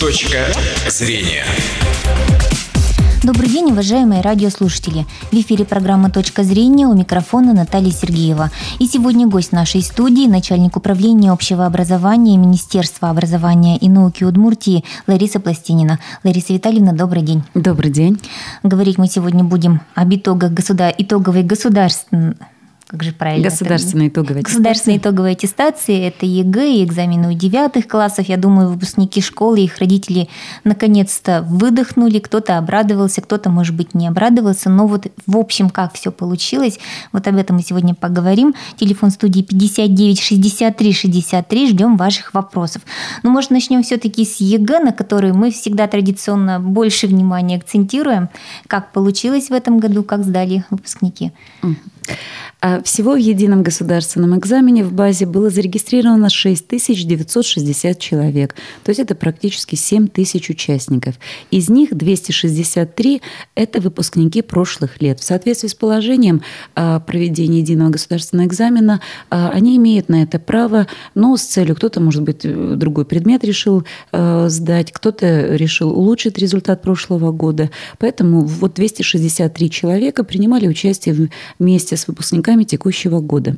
Точка зрения. Добрый день, уважаемые радиослушатели. В эфире программа «Точка зрения» у микрофона Наталья Сергеева. И сегодня гость нашей студии, начальник управления общего образования Министерства образования и науки Удмуртии Лариса Пластинина. Лариса Витальевна, добрый день. Добрый день. Говорить мы сегодня будем об итогах государ... итоговой государственной как же правильно? Государственная итоговая Государственная итоговая аттестация – это ЕГЭ и экзамены у девятых классов. Я думаю, выпускники школы и их родители наконец-то выдохнули. Кто-то обрадовался, кто-то, может быть, не обрадовался. Но вот в общем, как все получилось, вот об этом мы сегодня поговорим. Телефон студии 59 63 63. Ждем ваших вопросов. Ну, может, начнем все-таки с ЕГЭ, на который мы всегда традиционно больше внимания акцентируем. Как получилось в этом году, как сдали выпускники? А всего в едином государственном экзамене в базе было зарегистрировано 6960 человек. То есть это практически 7 тысяч участников. Из них 263 – это выпускники прошлых лет. В соответствии с положением о проведении единого государственного экзамена а, они имеют на это право, но с целью кто-то, может быть, другой предмет решил а, сдать, кто-то решил улучшить результат прошлого года. Поэтому вот 263 человека принимали участие вместе с выпускниками текущего года.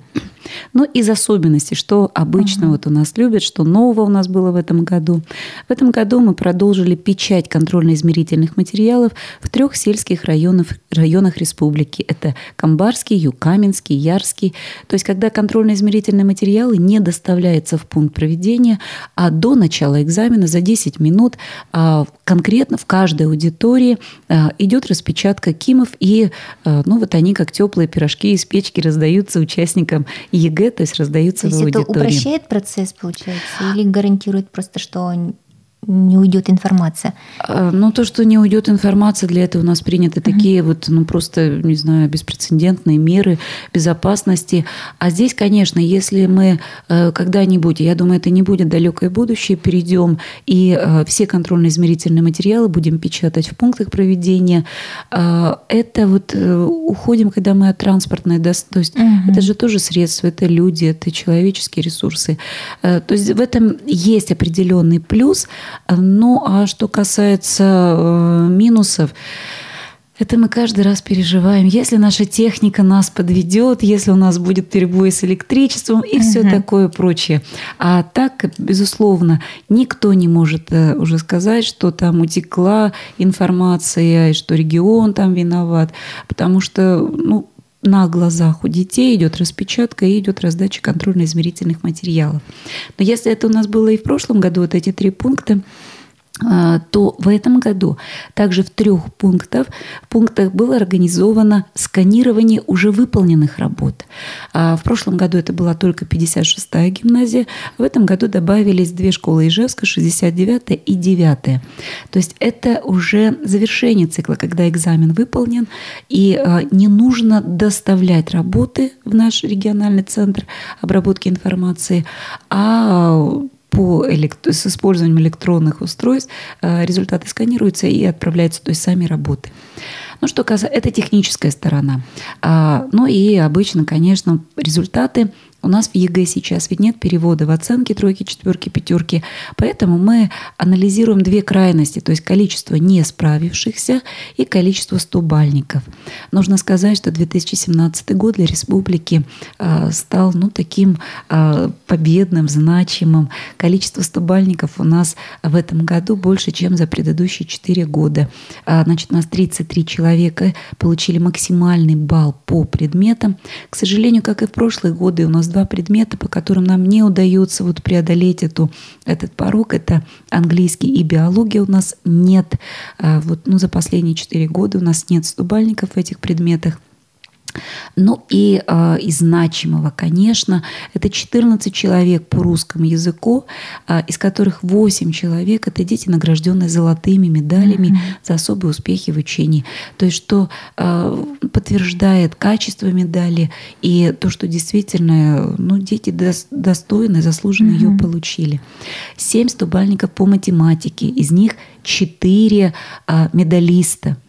Ну, из особенностей, что обычно uh-huh. вот у нас любят, что нового у нас было в этом году. В этом году мы продолжили печать контрольно-измерительных материалов в трех сельских районах, районах республики. Это Камбарский, Юкаменский, Ярский. То есть, когда контрольно-измерительные материалы не доставляются в пункт проведения, а до начала экзамена за 10 минут а, конкретно в каждой аудитории а, идет распечатка КИМов, и а, ну, вот они как теплые пирожки из печки раздаются участникам ЕГЭ, то есть раздаются то есть в аудитории. это упрощает процесс, получается, или гарантирует просто, что не уйдет информация? А, ну, то, что не уйдет информация, для этого у нас приняты такие вот, ну, просто, не знаю, беспрецедентные меры безопасности. А здесь, конечно, если мы э, когда-нибудь, я думаю, это не будет далекое будущее, перейдем и э, все контрольно-измерительные материалы будем печатать в пунктах проведения, э, это вот уходим, когда мы от транспортной, то есть угу. это же тоже средства, это люди, это человеческие ресурсы. То есть в этом есть определенный плюс – ну, а что касается э, минусов, это мы каждый раз переживаем. Если наша техника нас подведет, если у нас будет перебой с электричеством и угу. все такое прочее. А так, безусловно, никто не может э, уже сказать, что там утекла информация, и что регион там виноват. Потому что, ну, на глазах у детей идет распечатка и идет раздача контрольно-измерительных материалов. Но если это у нас было и в прошлом году, вот эти три пункта, то в этом году также в трех пунктах, пунктах было организовано сканирование уже выполненных работ. А, в прошлом году это была только 56-я гимназия, в этом году добавились две школы Ижевска, 69-я и 9-я. То есть это уже завершение цикла, когда экзамен выполнен, и а, не нужно доставлять работы в наш региональный центр обработки информации, а по элект... с использованием электронных устройств э, результаты сканируются и отправляются, то есть сами работы. Ну, что касается, это техническая сторона. А, ну и обычно, конечно, результаты у нас в ЕГЭ сейчас ведь нет перевода в оценки тройки, четверки, пятерки. Поэтому мы анализируем две крайности, то есть количество не справившихся и количество стубальников. Нужно сказать, что 2017 год для республики а, стал ну, таким а, победным, значимым. Количество стубальников у нас в этом году больше, чем за предыдущие четыре года. А, значит, у нас 33 человека получили максимальный балл по предметам. К сожалению, как и в прошлые годы, у нас два предмета, по которым нам не удается вот преодолеть эту, этот порог. Это английский и биология у нас нет. А вот, ну, за последние четыре года у нас нет стубальников в этих предметах. Ну и э, из значимого, конечно, это 14 человек по русскому языку, э, из которых 8 человек это дети, награжденные золотыми медалями mm-hmm. за особые успехи в учении. То есть что э, подтверждает качество медали и то, что действительно ну, дети достойны, заслуженно mm-hmm. ее получили. 7 стубальников по математике, из них 4 э, медалиста –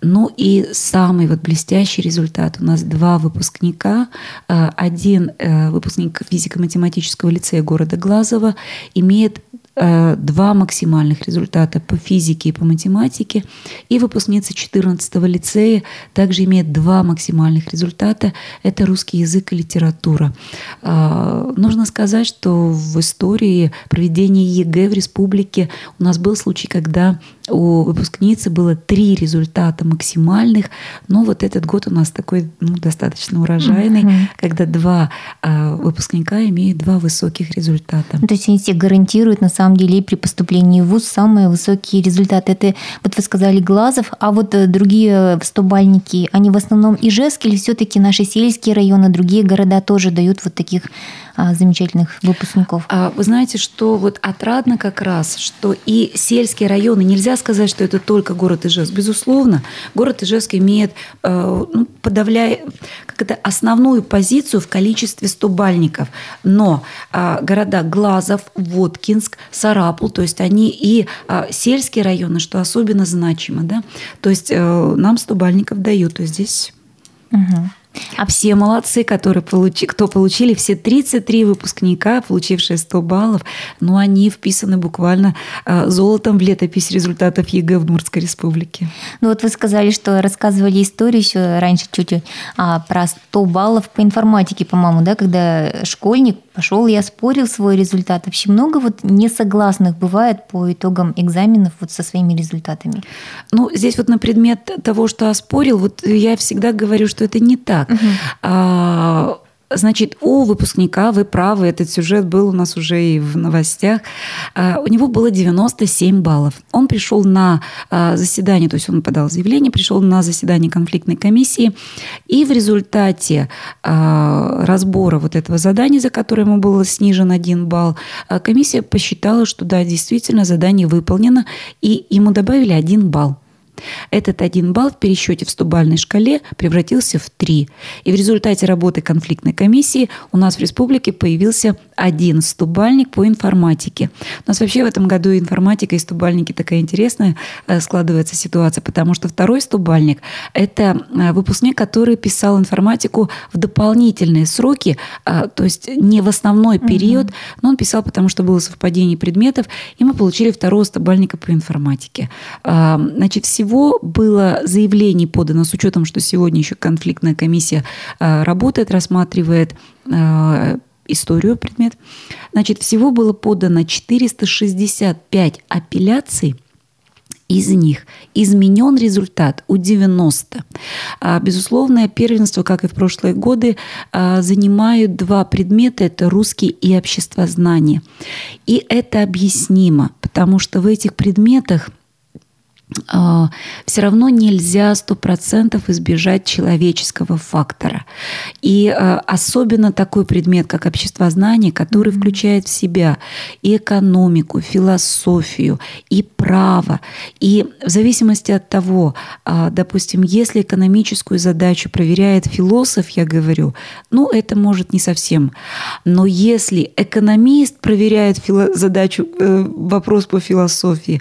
ну и самый вот блестящий результат. У нас два выпускника. Э, один э, выпускник физико-математического лицея города Глазова имеет два максимальных результата по физике и по математике. И выпускница 14 лицея также имеет два максимальных результата. Это русский язык и литература. Э, нужно сказать, что в истории проведения ЕГЭ в республике у нас был случай, когда у выпускницы было три результата максимальных, но вот этот год у нас такой ну, достаточно урожайный, угу. когда два э, выпускника имеют два высоких результата. Ну, то есть они все гарантируют на самом деле при поступлении в ВУЗ самые высокие результаты. Это вот вы сказали Глазов, а вот э, другие стобальники, они в основном Ижевск или все-таки наши сельские районы, другие города тоже дают вот таких а, замечательных выпускников? А, вы знаете, что вот отрадно как раз, что и сельские районы, нельзя сказать, что это только город Ижевск. Безусловно, город Ижевск имеет, э, ну, подавляя, как это, основную позицию в количестве стобальников. Но а, города Глазов, Воткинск, Сарапул, то есть они и сельские районы, что особенно значимо, да, то есть э, нам стобальников дают, то есть здесь... Угу. А все молодцы, которые получи, кто получили, все 33 выпускника, получившие 100 баллов, ну, они вписаны буквально э, золотом в летопись результатов ЕГЭ в Удмуртской республике. Ну, вот вы сказали, что рассказывали историю еще раньше чуть-чуть а, про 100 баллов по информатике, по-моему, да, когда школьник пошел и оспорил свой результат. Вообще много вот несогласных бывает по итогам экзаменов вот со своими результатами? Ну, здесь вот на предмет того, что оспорил, вот я всегда говорю, что это не так. Угу. А, Значит, у выпускника, вы правы, этот сюжет был у нас уже и в новостях, а, у него было 97 баллов. Он пришел на а, заседание, то есть он подал заявление, пришел на заседание конфликтной комиссии, и в результате разбора вот этого задания, за которое ему был снижен один балл, комиссия посчитала, что да, действительно задание выполнено, и ему добавили один балл. Этот один балл в пересчете в 100-бальной шкале превратился в 3. И в результате работы конфликтной комиссии у нас в республике появился один 100-бальник по информатике. У нас вообще в этом году информатика и 100-бальники такая интересная э, складывается ситуация, потому что второй 100-бальник – это э, выпускник, который писал информатику в дополнительные сроки, э, то есть не в основной период, угу. но он писал, потому что было совпадение предметов, и мы получили второго 100-бальника по информатике. Значит, всего было заявлений подано с учетом, что сегодня еще конфликтная комиссия работает, рассматривает историю предмет. Значит, всего было подано 465 апелляций, из них изменен результат у 90. А, безусловное первенство, как и в прошлые годы, а, занимают два предмета. Это русский и обществознание. И это объяснимо, потому что в этих предметах все равно нельзя сто процентов избежать человеческого фактора. И а, особенно такой предмет, как обществознание, который включает в себя и экономику, философию, и право. И в зависимости от того, а, допустим, если экономическую задачу проверяет философ, я говорю, ну это может не совсем. Но если экономист проверяет задачу, э, вопрос по философии,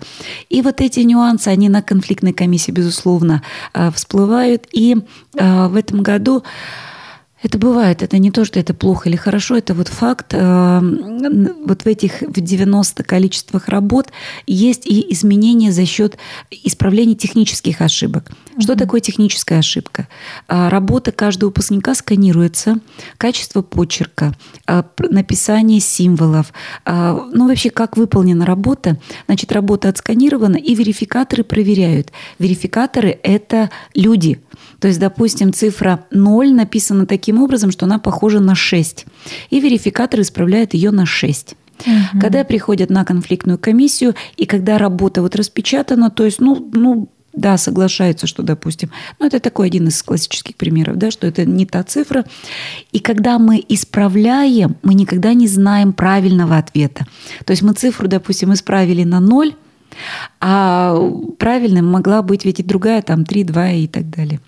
и вот эти нюансы, они на конфликтной комиссии, безусловно, э, всплывают. И э, в этом году это бывает, это не то, что это плохо или хорошо, это вот факт. Э, вот в этих в 90 количествах работ есть и изменения за счет исправления технических ошибок. Mm-hmm. Что такое техническая ошибка? А, работа каждого выпускника сканируется, качество почерка, а, написание символов, а, ну вообще как выполнена работа. Значит, работа отсканирована, и верификаторы проверяют. Верификаторы – это люди – то есть, допустим, цифра 0 написана таким образом, что она похожа на 6. И верификатор исправляет ее на 6. Угу. Когда приходят на конфликтную комиссию, и когда работа вот распечатана, то есть, ну, ну, да, соглашаются, что, допустим, ну, это такой один из классических примеров, да, что это не та цифра. И когда мы исправляем, мы никогда не знаем правильного ответа. То есть мы цифру, допустим, исправили на ноль, а правильным могла быть ведь и другая, там, 3, 2 и так далее.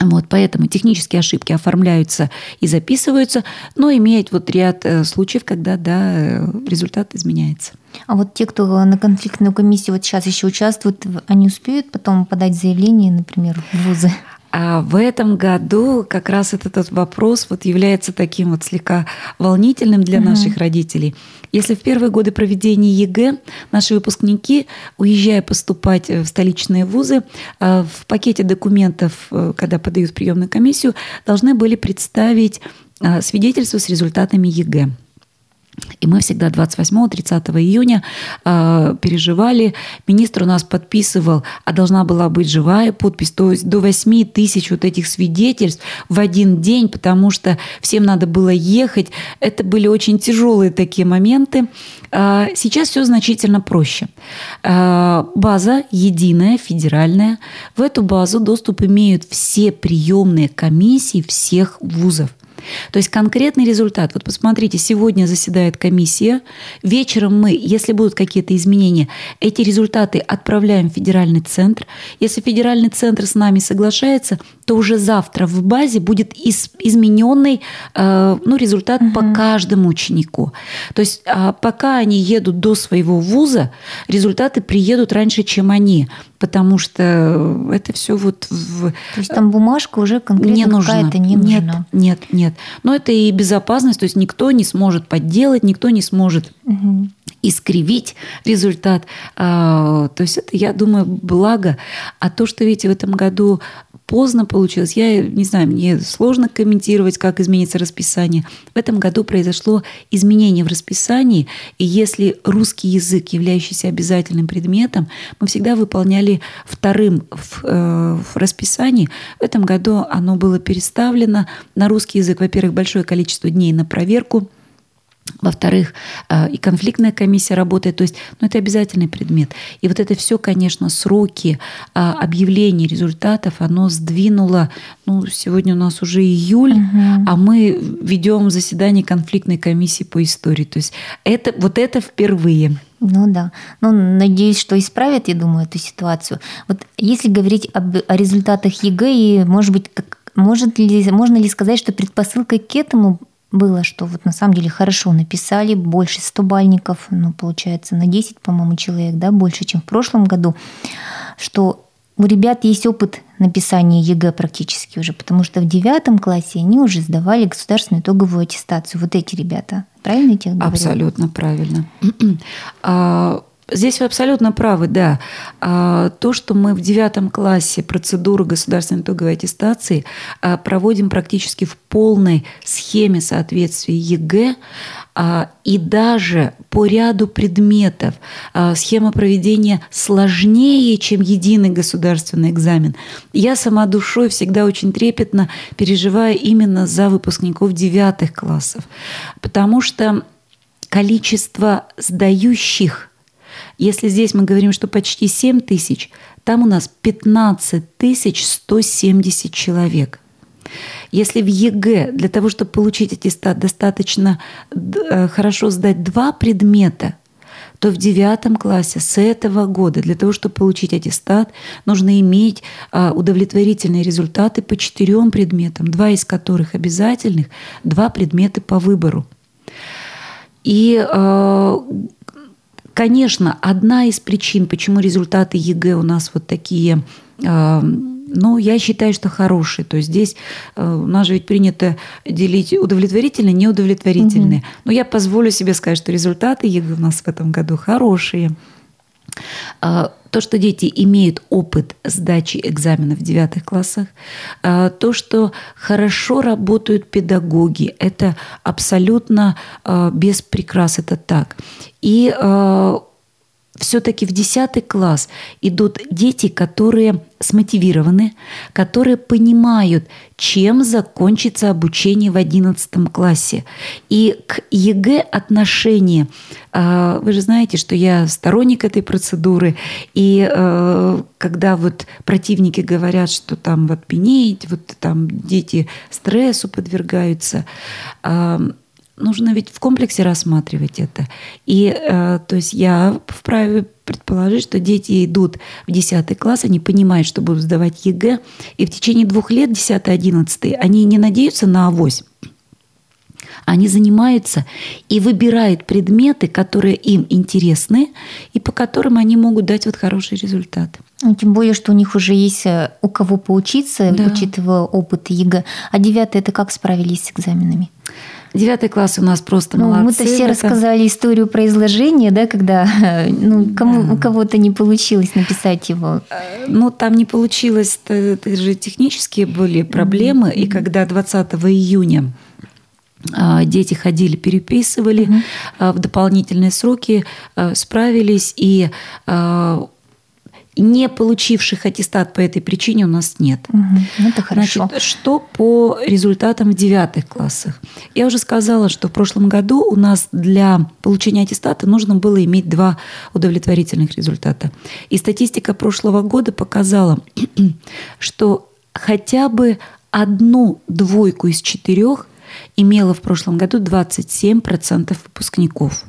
Вот, поэтому технические ошибки оформляются и записываются, но имеет вот ряд э, случаев, когда да, результат изменяется. А вот те, кто на конфликтную комиссию вот сейчас еще участвуют, они успеют потом подать заявление, например, в вузы? А в этом году как раз этот, вопрос вот является таким вот слегка волнительным для угу. наших родителей. Если в первые годы проведения ЕГЭ наши выпускники, уезжая поступать в столичные вузы, а, в пакете документов, э, когда подают в приемную комиссию, должны были представить свидетельство с результатами ЕГЭ. И мы всегда 28-30 июня э, переживали. Министр у нас подписывал, а должна была быть живая подпись, то есть до 8 тысяч вот этих свидетельств в один день, потому что всем надо было ехать. Это были очень тяжелые такие моменты. Э, сейчас все значительно проще. Э, база единая, федеральная. В эту базу доступ имеют все приемные комиссии всех вузов. То есть конкретный результат. Вот посмотрите, сегодня заседает комиссия. Вечером мы, если будут какие-то изменения, эти результаты отправляем в федеральный центр. Если федеральный центр с нами соглашается, то уже завтра в базе будет из, измененный э, ну, результат угу. по каждому ученику. То есть э, пока они едут до своего вуза, результаты приедут раньше, чем они потому что это все вот в... То есть там бумажка уже конкретно не нужна. какая-то не нет, нужна. Нет, нет. Но это и безопасность, то есть никто не сможет подделать, никто не сможет угу. искривить результат. А, то есть это, я думаю, благо. А то, что, видите, в этом году поздно получилось. Я не знаю, мне сложно комментировать, как изменится расписание. В этом году произошло изменение в расписании, и если русский язык, являющийся обязательным предметом, мы всегда выполняли вторым в, э, в расписании, в этом году оно было переставлено на русский язык, во-первых, большое количество дней на проверку – во-вторых, э, и конфликтная комиссия работает, то есть ну, это обязательный предмет. И вот это все, конечно, сроки а, объявления результатов, оно сдвинуло, ну, сегодня у нас уже июль, угу. а мы ведем заседание конфликтной комиссии по истории. То есть это, вот это впервые. Ну да. Ну, надеюсь, что исправят, я думаю, эту ситуацию. Вот если говорить об, о результатах ЕГЭ, и, может быть, как, может ли, можно ли сказать, что предпосылкой к этому было, что вот на самом деле хорошо написали, больше стобальников, ну, получается, на 10, по-моему, человек, да, больше, чем в прошлом году, что у ребят есть опыт написания ЕГЭ практически уже, потому что в девятом классе они уже сдавали государственную итоговую аттестацию. Вот эти ребята. Правильно я тебе говорю? Абсолютно правильно. Здесь вы абсолютно правы, да. А, то, что мы в девятом классе процедуру государственной итоговой аттестации а, проводим практически в полной схеме соответствия ЕГЭ, а, и даже по ряду предметов схема проведения сложнее, чем единый государственный экзамен. Я сама душой всегда очень трепетно переживаю именно за выпускников девятых классов, потому что количество сдающих если здесь мы говорим, что почти 7 тысяч, там у нас 15 тысяч 170 человек. Если в ЕГЭ для того, чтобы получить аттестат, достаточно э, хорошо сдать два предмета, то в девятом классе с этого года для того, чтобы получить аттестат, нужно иметь э, удовлетворительные результаты по четырем предметам, два из которых обязательных, два предмета по выбору. И э, Конечно, одна из причин, почему результаты ЕГЭ у нас вот такие, э, ну, я считаю, что хорошие. То есть здесь э, у нас же ведь принято делить удовлетворительные, неудовлетворительные. Угу. Но я позволю себе сказать, что результаты ЕГЭ у нас в этом году хорошие. А, то, что дети имеют опыт сдачи экзаменов в девятых классах, а, то, что хорошо работают педагоги, это абсолютно а, без прикрас, это так. И все-таки в 10 класс идут дети, которые смотивированы, которые понимают, чем закончится обучение в 11 классе. И к ЕГЭ отношение, а, вы же знаете, что я сторонник этой процедуры, и а, когда вот противники говорят, что там вот пенеете, вот там дети стрессу подвергаются, а, нужно ведь в комплексе рассматривать это. И э, то есть я вправе предположить, что дети идут в 10 класс, они понимают, что будут сдавать ЕГЭ, и в течение двух лет, 10-11, они не надеются на авось, Они занимаются и выбирают предметы, которые им интересны и по которым они могут дать вот хороший результат. Ну, тем более, что у них уже есть э, у кого поучиться, да. учитывая опыт ЕГЭ. А девятый это как справились с экзаменами? Девятый класс у нас просто ну, молодцы. Мы-то все рассказали историю про изложение, да, когда ну, кому, да. у кого-то не получилось написать его. Э, ну, там не получилось, это же технические были проблемы, mm-hmm. и когда 20 июня а, дети ходили, переписывали mm-hmm. в дополнительные сроки, э, справились, и не получивших аттестат по этой причине у нас нет. Угу, это хорошо. Значит, что по результатам в девятых классах? Я уже сказала, что в прошлом году у нас для получения аттестата нужно было иметь два удовлетворительных результата. И статистика прошлого года показала, что хотя бы одну двойку из четырех имела в прошлом году 27% выпускников.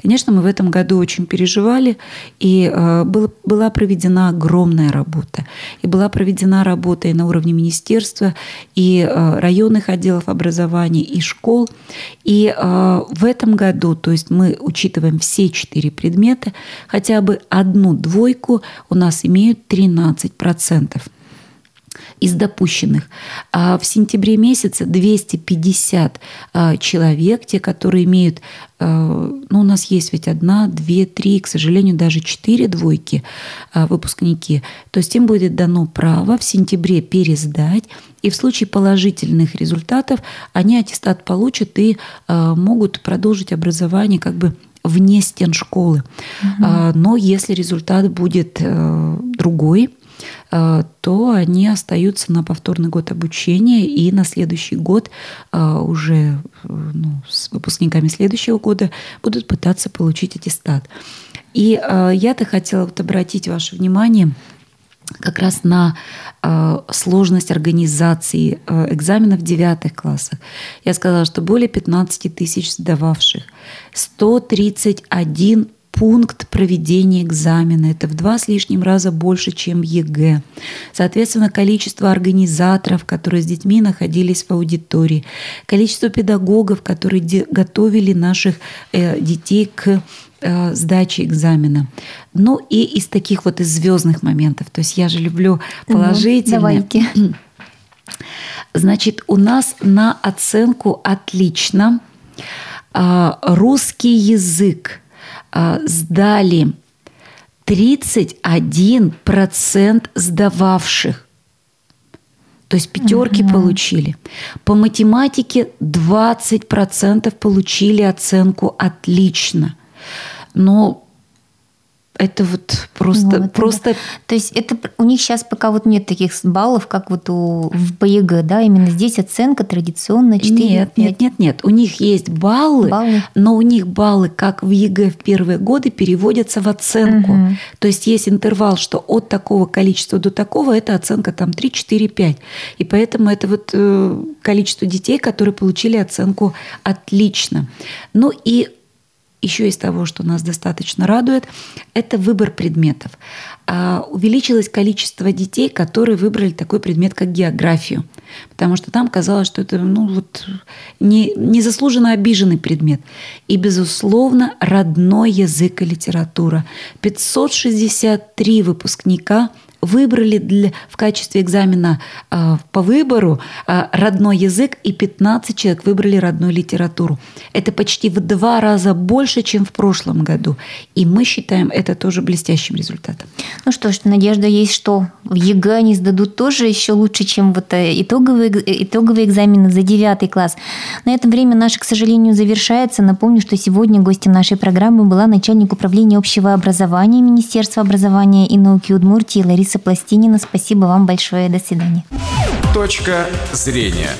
Конечно, мы в этом году очень переживали, и э, было, была проведена огромная работа. И была проведена работа и на уровне министерства, и э, районных отделов образования, и школ. И э, в этом году, то есть мы учитываем все четыре предмета, хотя бы одну двойку у нас имеют 13% из допущенных. А в сентябре месяце 250 а, человек, те, которые имеют, а, ну, у нас есть ведь одна, две, три, к сожалению, даже четыре двойки а, выпускники, то есть им будет дано право в сентябре пересдать, и в случае положительных результатов они аттестат получат и могут продолжить образование как бы вне стен школы. Угу. Но если результат будет э, другой, то они остаются на повторный год обучения и на следующий год э, уже э, ну, с выпускниками следующего года будут пытаться получить аттестат. И я-то хотела вот обратить ваше внимание как раз на сложность организации экзаменов в девятых классах. Я сказала, что более 15 тысяч сдававших, 131 пункт проведения экзамена. Это в два с лишним раза больше, чем ЕГЭ. Соответственно, количество организаторов, которые с детьми находились в аудитории, количество педагогов, которые готовили наших э, детей к э, сдаче экзамена. Ну и из таких вот из звездных моментов. То есть я же люблю положительные. давайте. Значит, у нас на оценку отлично а, русский язык сдали 31% сдававших. То есть пятерки угу. получили. По математике 20% получили оценку отлично. Но это вот просто... Вот, просто... Да. То есть это у них сейчас пока вот нет таких баллов, как вот у, в ЕГЭ, да? Именно здесь оценка традиционно 4 Нет, 5. нет, нет, нет. У них есть баллы, баллы, но у них баллы, как в ЕГЭ в первые годы, переводятся в оценку. Угу. То есть есть интервал, что от такого количества до такого это оценка там 3, 4, 5. И поэтому это вот э, количество детей, которые получили оценку отлично. Ну и еще из того, что нас достаточно радует, это выбор предметов. А, увеличилось количество детей, которые выбрали такой предмет, как географию. Потому что там казалось, что это ну, вот, не, незаслуженно обиженный предмет. И, безусловно, родной язык и литература. 563 выпускника – выбрали для, в качестве экзамена э, по выбору э, родной язык, и 15 человек выбрали родную литературу. Это почти в два раза больше, чем в прошлом году. И мы считаем это тоже блестящим результатом. Ну что ж, надежда есть, что в ЕГЭ они сдадут тоже еще лучше, чем вот э, итоговые, итоговые экзамены за девятый класс. На этом время наше, к сожалению, завершается. Напомню, что сегодня гостем нашей программы была начальник управления общего образования Министерства образования и науки Удмуртии Лариса Алиса Пластинина. Спасибо вам большое. До свидания. Точка зрения.